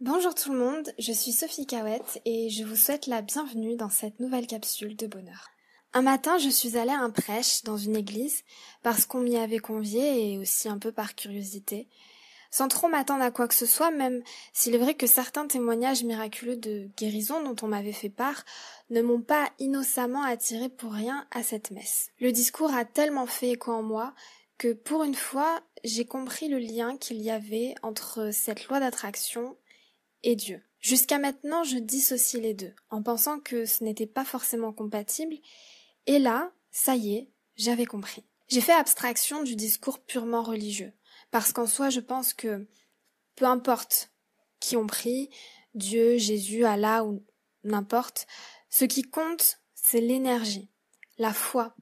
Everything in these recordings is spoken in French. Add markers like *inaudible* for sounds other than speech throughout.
Bonjour tout le monde, je suis Sophie Cahouette et je vous souhaite la bienvenue dans cette nouvelle capsule de bonheur. Un matin, je suis allée à un prêche dans une église parce qu'on m'y avait conviée et aussi un peu par curiosité, sans trop m'attendre à quoi que ce soit, même s'il est vrai que certains témoignages miraculeux de guérison dont on m'avait fait part ne m'ont pas innocemment attiré pour rien à cette messe. Le discours a tellement fait écho en moi que pour une fois, j'ai compris le lien qu'il y avait entre cette loi d'attraction et Dieu. Jusqu'à maintenant, je dissocie les deux, en pensant que ce n'était pas forcément compatible, et là, ça y est, j'avais compris. J'ai fait abstraction du discours purement religieux, parce qu'en soi, je pense que peu importe qui on prie, Dieu, Jésus, Allah ou n'importe, ce qui compte, c'est l'énergie, la foi,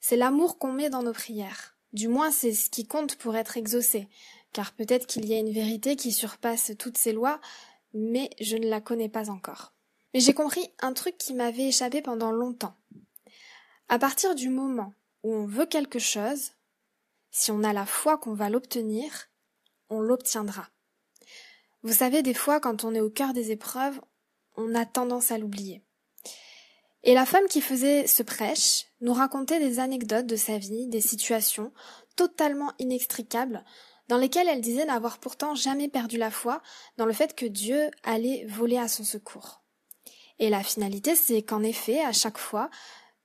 c'est l'amour qu'on met dans nos prières. Du moins, c'est ce qui compte pour être exaucé, car peut-être qu'il y a une vérité qui surpasse toutes ces lois, mais je ne la connais pas encore. Mais j'ai compris un truc qui m'avait échappé pendant longtemps. À partir du moment où on veut quelque chose, si on a la foi qu'on va l'obtenir, on l'obtiendra. Vous savez, des fois, quand on est au cœur des épreuves, on a tendance à l'oublier. Et la femme qui faisait ce prêche nous racontait des anecdotes de sa vie, des situations totalement inextricables dans lesquelles elle disait n'avoir pourtant jamais perdu la foi dans le fait que Dieu allait voler à son secours. Et la finalité, c'est qu'en effet, à chaque fois,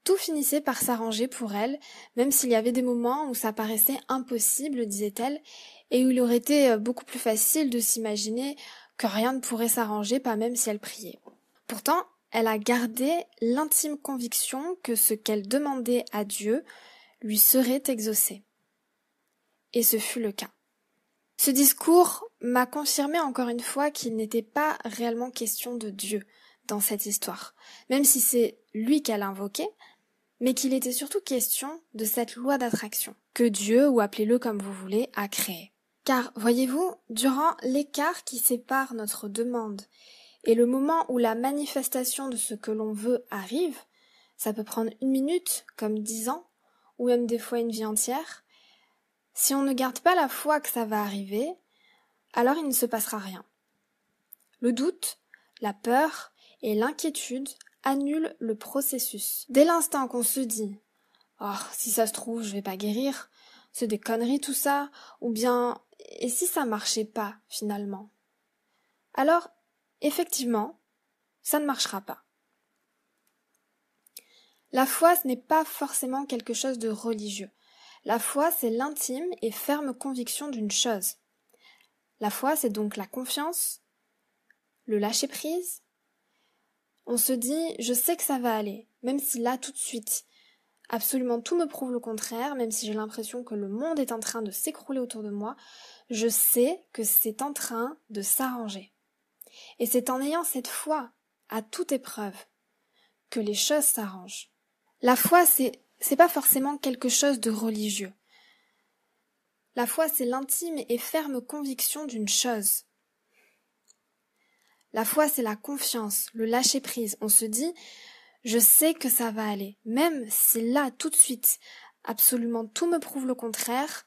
tout finissait par s'arranger pour elle, même s'il y avait des moments où ça paraissait impossible, disait-elle, et où il aurait été euh, beaucoup plus facile de s'imaginer que rien ne pourrait s'arranger, pas même si elle priait. Pourtant, elle a gardé l'intime conviction que ce qu'elle demandait à Dieu lui serait exaucé. Et ce fut le cas. Ce discours m'a confirmé encore une fois qu'il n'était pas réellement question de Dieu dans cette histoire, même si c'est lui qu'elle invoquait, mais qu'il était surtout question de cette loi d'attraction que Dieu, ou appelez-le comme vous voulez, a créée. Car, voyez-vous, durant l'écart qui sépare notre demande et le moment où la manifestation de ce que l'on veut arrive, ça peut prendre une minute, comme dix ans, ou même des fois une vie entière, si on ne garde pas la foi que ça va arriver, alors il ne se passera rien. Le doute, la peur et l'inquiétude annulent le processus. Dès l'instant qu'on se dit Oh, si ça se trouve, je vais pas guérir, c'est des conneries tout ça, ou bien et si ça marchait pas finalement? Alors, effectivement, ça ne marchera pas. La foi, ce n'est pas forcément quelque chose de religieux. La foi, c'est l'intime et ferme conviction d'une chose. La foi, c'est donc la confiance, le lâcher-prise. On se dit, je sais que ça va aller, même si là, tout de suite, absolument tout me prouve le contraire, même si j'ai l'impression que le monde est en train de s'écrouler autour de moi, je sais que c'est en train de s'arranger. Et c'est en ayant cette foi à toute épreuve que les choses s'arrangent. La foi, c'est c'est pas forcément quelque chose de religieux. La foi, c'est l'intime et ferme conviction d'une chose. La foi, c'est la confiance, le lâcher prise. On se dit, je sais que ça va aller. Même si là, tout de suite, absolument tout me prouve le contraire,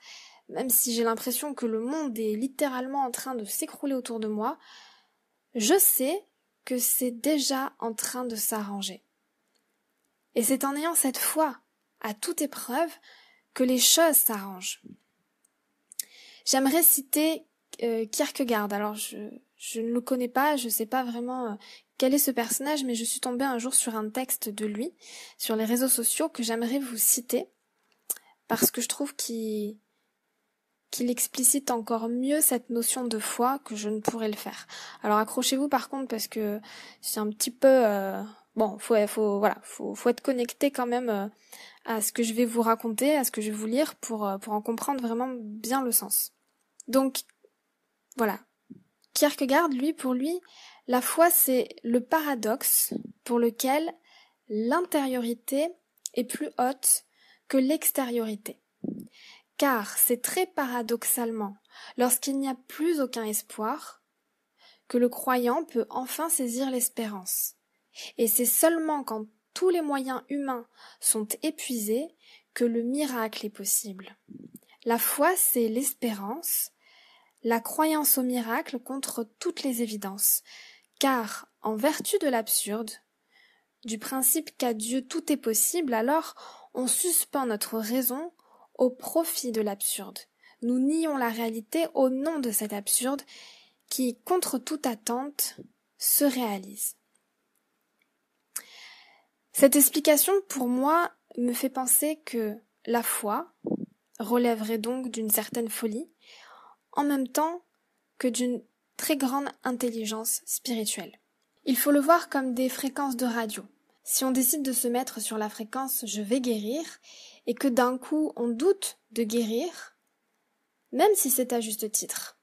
même si j'ai l'impression que le monde est littéralement en train de s'écrouler autour de moi, je sais que c'est déjà en train de s'arranger. Et c'est en ayant cette foi à toute épreuve que les choses s'arrangent. J'aimerais citer euh, Kierkegaard. Alors je, je ne le connais pas, je ne sais pas vraiment euh, quel est ce personnage, mais je suis tombée un jour sur un texte de lui sur les réseaux sociaux que j'aimerais vous citer parce que je trouve qu'il qu'il explicite encore mieux cette notion de foi que je ne pourrais le faire. Alors accrochez-vous par contre parce que c'est un petit peu euh, bon, faut faut voilà, faut faut être connecté quand même euh, à ce que je vais vous raconter, à ce que je vais vous lire pour, euh, pour en comprendre vraiment bien le sens. Donc, voilà. Kierkegaard, lui, pour lui, la foi, c'est le paradoxe pour lequel l'intériorité est plus haute que l'extériorité. Car c'est très paradoxalement, lorsqu'il n'y a plus aucun espoir, que le croyant peut enfin saisir l'espérance. Et c'est seulement quand tous les moyens humains sont épuisés que le miracle est possible. La foi, c'est l'espérance, la croyance au miracle contre toutes les évidences, car, en vertu de l'absurde, du principe qu'à Dieu tout est possible, alors on suspend notre raison au profit de l'absurde. Nous nions la réalité au nom de cet absurde qui, contre toute attente, se réalise. Cette explication, pour moi, me fait penser que la foi relèverait donc d'une certaine folie, en même temps que d'une très grande intelligence spirituelle. Il faut le voir comme des fréquences de radio. Si on décide de se mettre sur la fréquence je vais guérir et que d'un coup on doute de guérir, même si c'est à juste titre,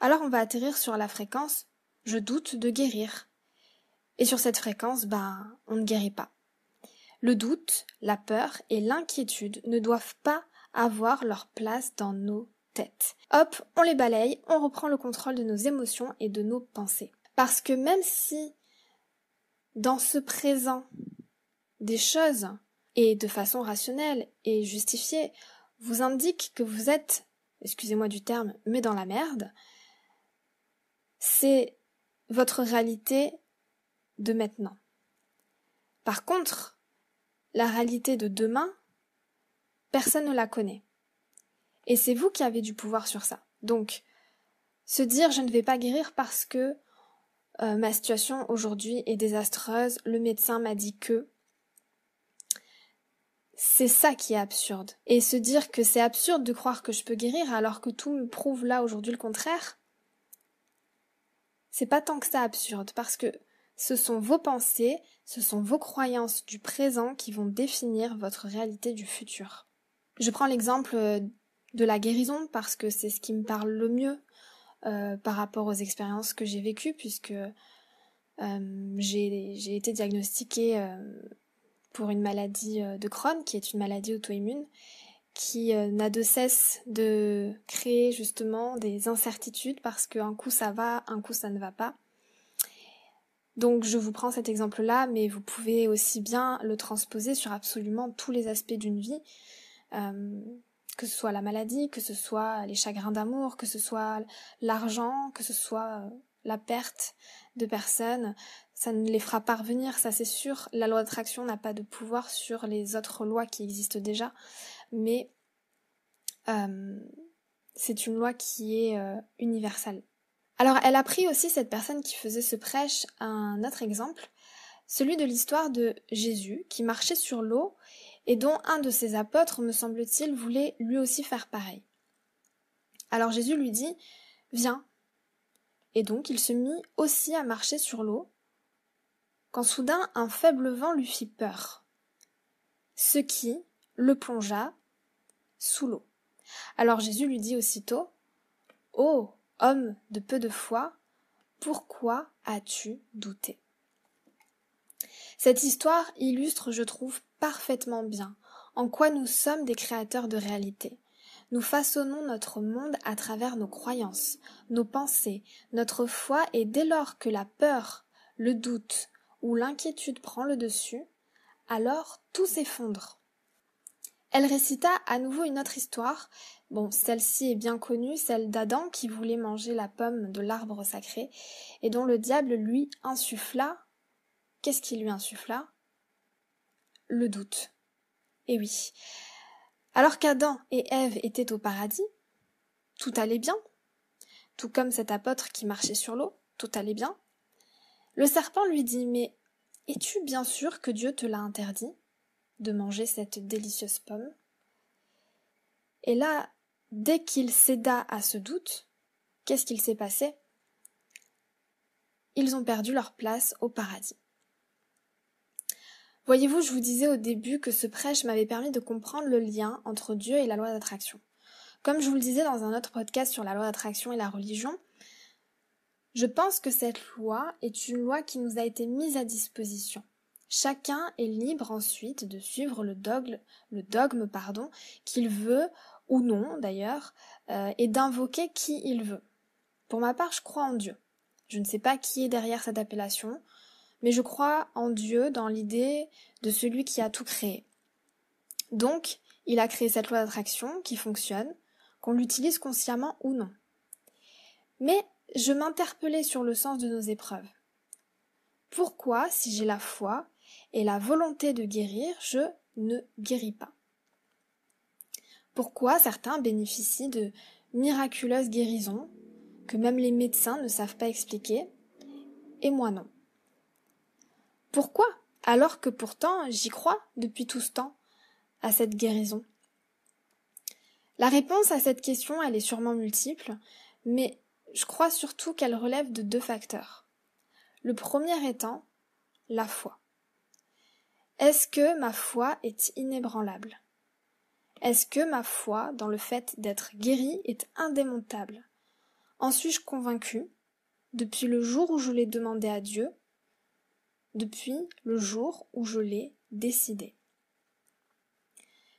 alors on va atterrir sur la fréquence je doute de guérir. Et sur cette fréquence, ben, on ne guérit pas. Le doute, la peur et l'inquiétude ne doivent pas avoir leur place dans nos têtes. Hop, on les balaye, on reprend le contrôle de nos émotions et de nos pensées. Parce que même si dans ce présent des choses, et de façon rationnelle et justifiée, vous indiquent que vous êtes, excusez-moi du terme, mais dans la merde, c'est votre réalité de maintenant. Par contre, la réalité de demain, personne ne la connaît. Et c'est vous qui avez du pouvoir sur ça. Donc, se dire je ne vais pas guérir parce que euh, ma situation aujourd'hui est désastreuse, le médecin m'a dit que. C'est ça qui est absurde. Et se dire que c'est absurde de croire que je peux guérir alors que tout me prouve là aujourd'hui le contraire, c'est pas tant que ça absurde parce que ce sont vos pensées, ce sont vos croyances du présent qui vont définir votre réalité du futur. Je prends l'exemple euh, de la guérison parce que c'est ce qui me parle le mieux euh, par rapport aux expériences que j'ai vécues puisque euh, j'ai été diagnostiquée pour une maladie de Crohn qui est une maladie auto-immune qui n'a de cesse de créer justement des incertitudes parce qu'un coup ça va, un coup ça ne va pas. Donc je vous prends cet exemple-là, mais vous pouvez aussi bien le transposer sur absolument tous les aspects d'une vie que ce soit la maladie, que ce soit les chagrins d'amour, que ce soit l'argent, que ce soit euh, la perte de personnes, ça ne les fera pas revenir, ça c'est sûr. La loi d'attraction n'a pas de pouvoir sur les autres lois qui existent déjà, mais euh, c'est une loi qui est euh, universelle. Alors elle a pris aussi cette personne qui faisait ce prêche un autre exemple, celui de l'histoire de Jésus qui marchait sur l'eau et dont un de ses apôtres, me semble-t-il, voulait lui aussi faire pareil. Alors Jésus lui dit Viens. Et donc il se mit aussi à marcher sur l'eau, quand soudain un faible vent lui fit peur, ce qui le plongea sous l'eau. Alors Jésus lui dit aussitôt Ô homme de peu de foi, pourquoi as-tu douté? Cette histoire illustre, je trouve, parfaitement bien en quoi nous sommes des créateurs de réalité. Nous façonnons notre monde à travers nos croyances, nos pensées, notre foi, et dès lors que la peur, le doute ou l'inquiétude prend le dessus, alors tout s'effondre. Elle récita à nouveau une autre histoire. Bon, celle-ci est bien connue, celle d'Adam qui voulait manger la pomme de l'arbre sacré et dont le diable lui insuffla. Qu'est-ce qui lui insuffla? Le doute. Et oui. Alors qu'Adam et Ève étaient au paradis, tout allait bien, tout comme cet apôtre qui marchait sur l'eau, tout allait bien. Le serpent lui dit Mais es-tu bien sûr que Dieu te l'a interdit? De manger cette délicieuse pomme Et là, dès qu'il céda à ce doute, qu'est-ce qu'il s'est passé? Ils ont perdu leur place au paradis. Voyez-vous, je vous disais au début que ce prêche m'avait permis de comprendre le lien entre Dieu et la loi d'attraction. Comme je vous le disais dans un autre podcast sur la loi d'attraction et la religion, je pense que cette loi est une loi qui nous a été mise à disposition. Chacun est libre ensuite de suivre le dogme, pardon, qu'il veut ou non d'ailleurs, euh, et d'invoquer qui il veut. Pour ma part, je crois en Dieu. Je ne sais pas qui est derrière cette appellation, mais je crois en Dieu dans l'idée de celui qui a tout créé. Donc, il a créé cette loi d'attraction qui fonctionne, qu'on l'utilise consciemment ou non. Mais je m'interpellais sur le sens de nos épreuves. Pourquoi, si j'ai la foi et la volonté de guérir, je ne guéris pas Pourquoi certains bénéficient de miraculeuses guérisons que même les médecins ne savent pas expliquer, et moi non? Pourquoi alors que pourtant j'y crois depuis tout ce temps à cette guérison? La réponse à cette question, elle est sûrement multiple, mais je crois surtout qu'elle relève de deux facteurs. Le premier étant la foi. Est-ce que ma foi est inébranlable? Est-ce que ma foi dans le fait d'être guérie est indémontable? En suis-je convaincu depuis le jour où je l'ai demandé à Dieu, depuis le jour où je l'ai décidé?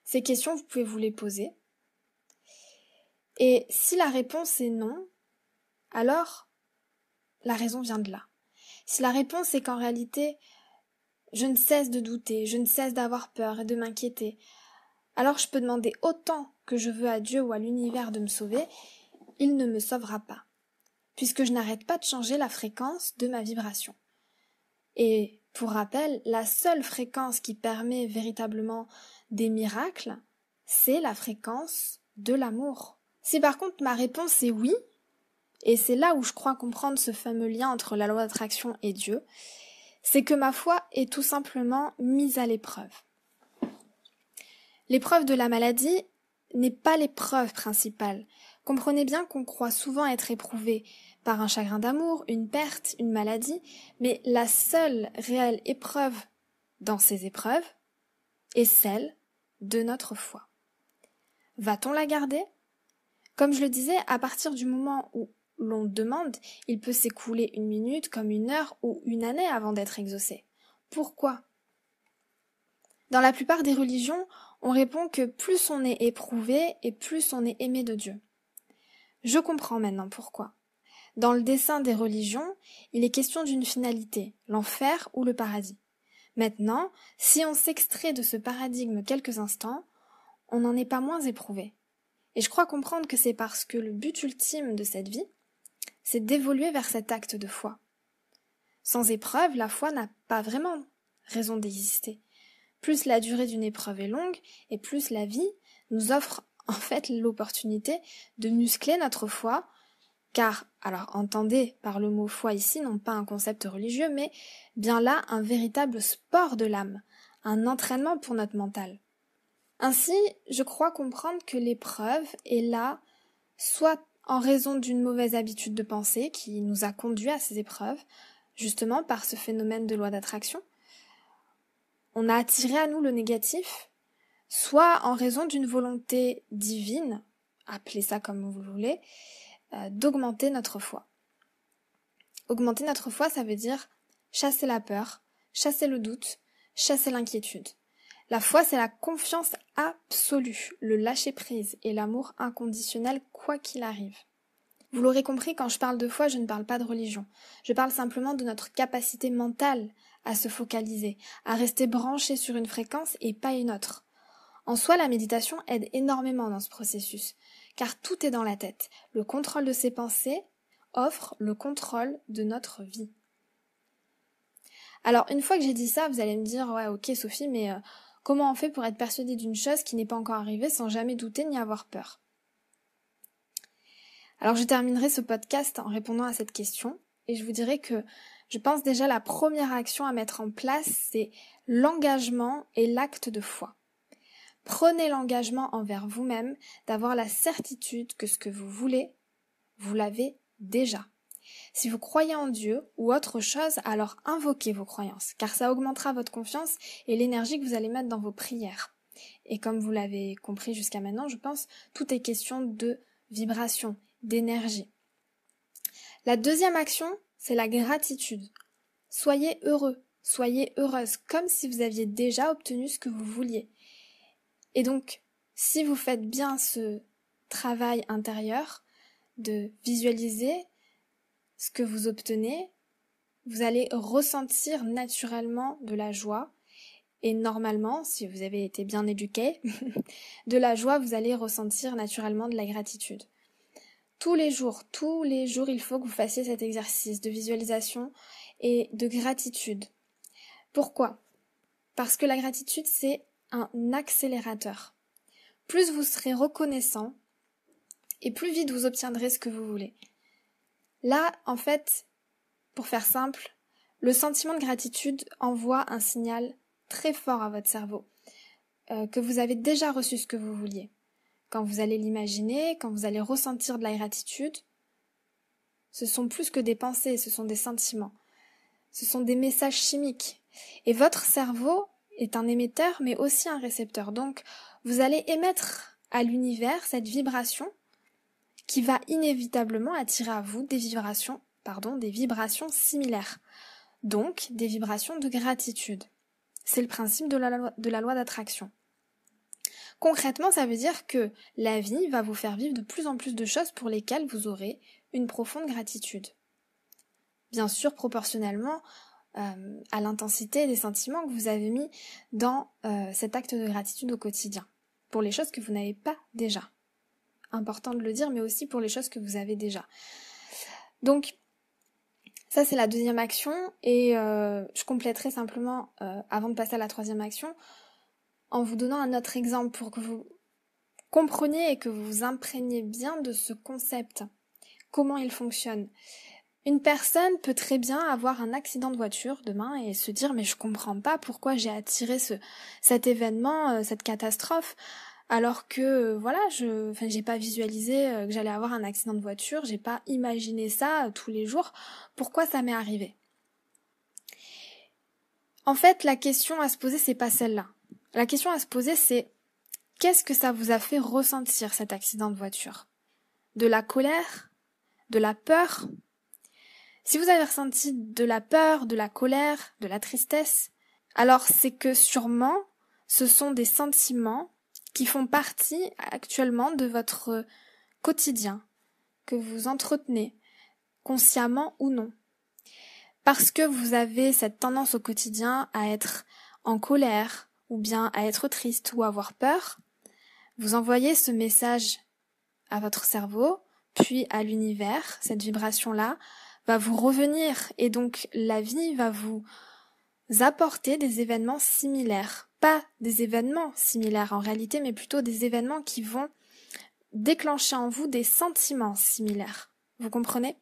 Ces questions, vous pouvez vous les poser. Et si la réponse est non, alors la raison vient de là. Si la réponse est qu'en réalité, je ne cesse de douter, je ne cesse d'avoir peur et de m'inquiéter, alors je peux demander autant que je veux à Dieu ou à l'univers de me sauver, il ne me sauvera pas, puisque je n'arrête pas de changer la fréquence de ma vibration. Et pour rappel, la seule fréquence qui permet véritablement des miracles, c'est la fréquence de l'amour. Si par contre ma réponse est oui, et c'est là où je crois comprendre ce fameux lien entre la loi d'attraction et Dieu, c'est que ma foi est tout simplement mise à l'épreuve. L'épreuve de la maladie n'est pas l'épreuve principale. Comprenez bien qu'on croit souvent être éprouvé par un chagrin d'amour, une perte, une maladie, mais la seule réelle épreuve dans ces épreuves est celle de notre foi. Va-t-on la garder? Comme je le disais, à partir du moment où l'on demande, il peut s'écouler une minute comme une heure ou une année avant d'être exaucé. Pourquoi? Dans la plupart des religions, on répond que plus on est éprouvé et plus on est aimé de Dieu. Je comprends maintenant pourquoi. Dans le dessin des religions, il est question d'une finalité, l'enfer ou le paradis. Maintenant, si on s'extrait de ce paradigme quelques instants, on n'en est pas moins éprouvé. Et je crois comprendre que c'est parce que le but ultime de cette vie, c'est d'évoluer vers cet acte de foi. Sans épreuve, la foi n'a pas vraiment raison d'exister. Plus la durée d'une épreuve est longue, et plus la vie nous offre *laughs* en fait l'opportunité de muscler notre foi, car, alors entendez par le mot foi ici non pas un concept religieux, mais bien là un véritable sport de l'âme, un entraînement pour notre mental. Ainsi, je crois comprendre que l'épreuve est là soit en raison d'une mauvaise habitude de pensée qui nous a conduit à ces épreuves, justement par ce phénomène de loi d'attraction. On a attiré à nous le négatif, soit en raison d'une volonté divine, appelez ça comme vous voulez, euh, d'augmenter notre foi. Augmenter notre foi, ça veut dire chasser la peur, chasser le doute, chasser l'inquiétude. La foi, c'est la confiance absolue, le lâcher-prise et l'amour inconditionnel quoi qu'il arrive. Vous l'aurez compris, quand je parle de foi, je ne parle pas de religion. Je parle simplement de notre capacité mentale à se focaliser, à rester branché sur une fréquence et pas une autre. En soi, la méditation aide énormément dans ce processus, car tout est dans la tête. Le contrôle de ses pensées offre le contrôle de notre vie. Alors, une fois que j'ai dit ça, vous allez me dire, ouais, ok, Sophie, mais euh, Comment on fait pour être persuadé d'une chose qui n'est pas encore arrivée sans jamais douter ni avoir peur? Alors je terminerai ce podcast en répondant à cette question et je vous dirai que je pense déjà la première action à mettre en place, c'est l'engagement et l'acte de foi. Prenez l'engagement envers vous-même d'avoir la certitude que ce que vous voulez, vous l'avez déjà. Si vous croyez en Dieu ou autre chose, alors invoquez vos croyances, car ça augmentera votre confiance et l'énergie que vous allez mettre dans vos prières. Et comme vous l'avez compris jusqu'à maintenant, je pense, tout est question de vibration, d'énergie. La deuxième action, c'est la gratitude. Soyez heureux, soyez heureuse, comme si vous aviez déjà obtenu ce que vous vouliez. Et donc, si vous faites bien ce travail intérieur de visualiser ce que vous obtenez, vous allez ressentir naturellement de la joie. Et normalement, si vous avez été bien éduqué, *laughs* de la joie, vous allez ressentir naturellement de la gratitude. tous les jours, tous les jours, il faut que vous fassiez cet exercice de visualisation et de gratitude. Pourquoi? Parce que la gratitude, c'est un accélérateur. Plus vous serez reconnaissant, et plus vite vous obtiendrez ce que vous voulez. Là, en fait, pour faire simple, le sentiment de gratitude envoie un signal très fort à votre cerveau euh, que vous avez déjà reçu ce que vous vouliez. Quand vous allez l'imaginer, quand vous allez ressentir de la gratitude, ce sont plus que des pensées, ce sont des sentiments. Ce sont des messages chimiques. Et votre cerveau est un émetteur, mais aussi un récepteur. Donc, vous allez émettre à l'univers cette vibration qui va inévitablement attirer à vous des vibrations, pardon, des vibrations similaires. Donc, des vibrations de gratitude. C'est le principe de la loi, d'attraction. Concrètement, ça veut dire que la vie va vous faire vivre de plus en plus de choses pour lesquelles vous aurez une profonde gratitude. Bien sûr, proportionnellement euh, à l'intensité des sentiments que vous avez mis dans euh, cet acte de gratitude au quotidien, pour les choses que vous n'avez pas déjà. Important de le dire, mais aussi pour les choses que vous avez déjà. Donc, ça c'est la deuxième action, et euh, je compléterai simplement, avant de passer à la troisième action, en vous donnant un autre exemple pour que vous compreniez et que vous vous imprégniez bien de ce concept, comment il fonctionne. Une personne peut très bien avoir un accident de voiture demain et se dire mais je comprends pas pourquoi j'ai attiré ce cet événement, euh, cette catastrophe alors que euh, voilà, je enfin j'ai pas visualisé euh, que j'allais avoir un accident de voiture, j'ai pas imaginé ça tous les jours, pourquoi ça m'est arrivé? En fait, la question à se poser c'est pas celle-là. La question à se poser c'est qu'est-ce que ça vous a fait ressentir cet accident de voiture? De la colère? De la peur? Si vous avez ressenti de la peur, de la colère, de la tristesse, alors c'est que sûrement ce sont des sentiments qui font partie actuellement de votre quotidien, que vous entretenez, consciemment ou non. Parce que vous avez cette tendance au quotidien à être en colère, ou bien à être triste ou avoir peur, vous envoyez ce message à votre cerveau, puis à l'univers, cette vibration-là, va vous revenir et donc la vie va vous apporter des événements similaires. Pas des événements similaires en réalité, mais plutôt des événements qui vont déclencher en vous des sentiments similaires. Vous comprenez?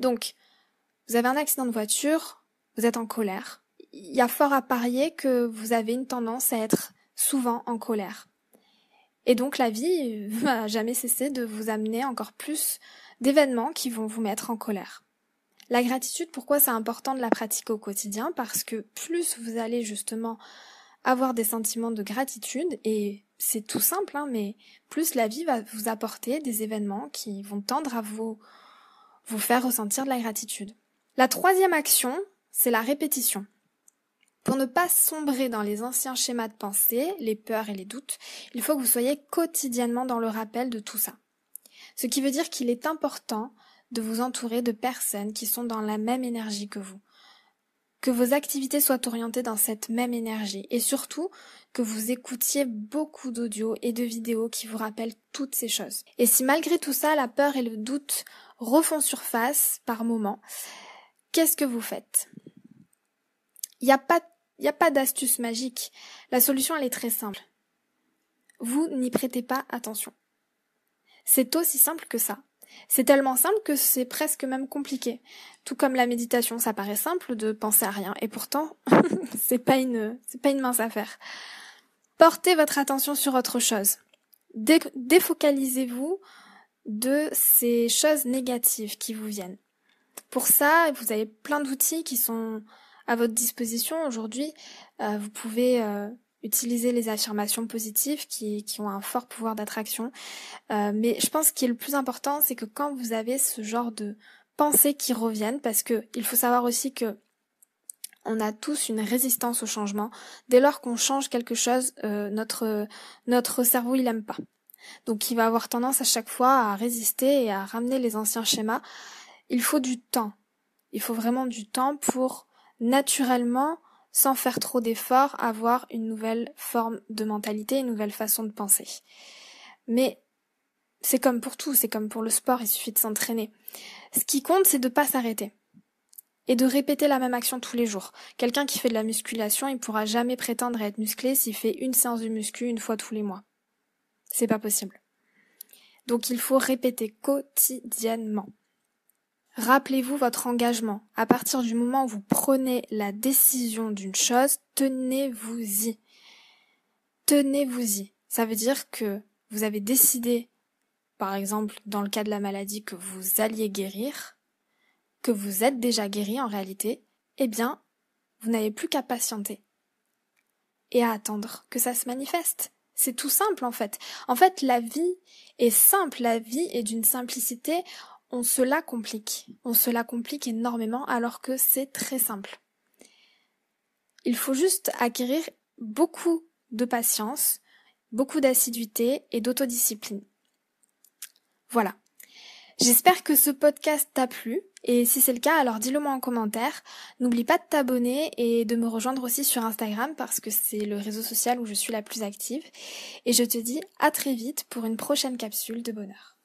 Donc, vous avez un accident de voiture, vous êtes en colère. Il y a fort à parier que vous avez une tendance à être souvent en colère. Et donc la vie *laughs* va jamais cesser de vous amener encore plus d'événements qui vont vous mettre en colère. La gratitude, pourquoi c'est important de la pratiquer au quotidien? Parce que plus vous allez justement avoir des sentiments de gratitude, et c'est tout simple, hein, mais plus la vie va vous apporter des événements qui vont tendre à vous, vous faire ressentir de la gratitude. La troisième action, c'est la répétition. Pour ne pas sombrer dans les anciens schémas de pensée, les peurs et les doutes, il faut que vous soyez quotidiennement dans le rappel de tout ça. Ce qui veut dire qu'il est important de vous entourer de personnes qui sont dans la même énergie que vous. Que vos activités soient orientées dans cette même énergie et surtout que vous écoutiez beaucoup d'audio et de vidéos qui vous rappellent toutes ces choses. Et si malgré tout ça, la peur et le doute refont surface par moments, qu'est-ce que vous faites? Il n'y il a pas d'astuce magique. La solution, elle est très simple. Vous n'y prêtez pas attention. C'est aussi simple que ça. C'est tellement simple que c'est presque même compliqué. Tout comme la méditation, ça paraît simple de penser à rien, et pourtant, *laughs* c'est pas une, pas une mince affaire. Portez votre attention sur autre chose. défocalisez-vous de ces choses négatives qui vous viennent. Pour ça, vous avez plein d'outils qui sont à votre disposition aujourd'hui. Euh, vous pouvez euh, utiliser les affirmations positives qui, qui ont un fort pouvoir d'attraction. Euh, mais je pense qu'il est le plus important, c'est que quand vous avez ce genre de pensées qui reviennent, parce que il faut savoir aussi que on a tous une résistance au changement. Dès lors qu'on change quelque chose, euh, notre notre cerveau il aime pas. Donc il va avoir tendance à chaque fois à résister et à ramener les anciens schémas. Il faut du temps. Il faut vraiment du temps pour naturellement sans faire trop d'efforts, avoir une nouvelle forme de mentalité, une nouvelle façon de penser. Mais C'est comme pour tout, c'est comme pour le sport, il suffit de s'entraîner. Ce qui compte, c'est de pas s'arrêter. Et de répéter la même action tous les jours. Quelqu'un qui fait de la musculation, il pourra jamais prétendre être musclé s'il fait une séance de muscu une fois tous les mois. C'est pas possible. Donc il faut répéter quotidiennement. Rappelez-vous votre engagement. À partir du moment où vous prenez la décision d'une chose, tenez-vous-y. Tenez-vous-y. Ça veut dire que vous avez décidé, par exemple, dans le cas de la maladie, que vous alliez guérir, que vous êtes déjà guéri en réalité, eh bien, vous n'avez plus qu'à patienter et à attendre que ça se manifeste. C'est tout simple en fait. En fait, la vie est simple, la vie est d'une simplicité, on se la complique. On se la complique énormément alors que c'est très simple. Il faut juste acquérir beaucoup de patience, beaucoup d'assiduité et d'autodiscipline. Voilà. J'espère que ce podcast t'a plu et si c'est le cas, alors dis-le moi en commentaire. N'oublie pas de t'abonner et de me rejoindre aussi sur Instagram parce que c'est le réseau social où je suis la plus active. Et je te dis à très vite pour une prochaine capsule de bonheur.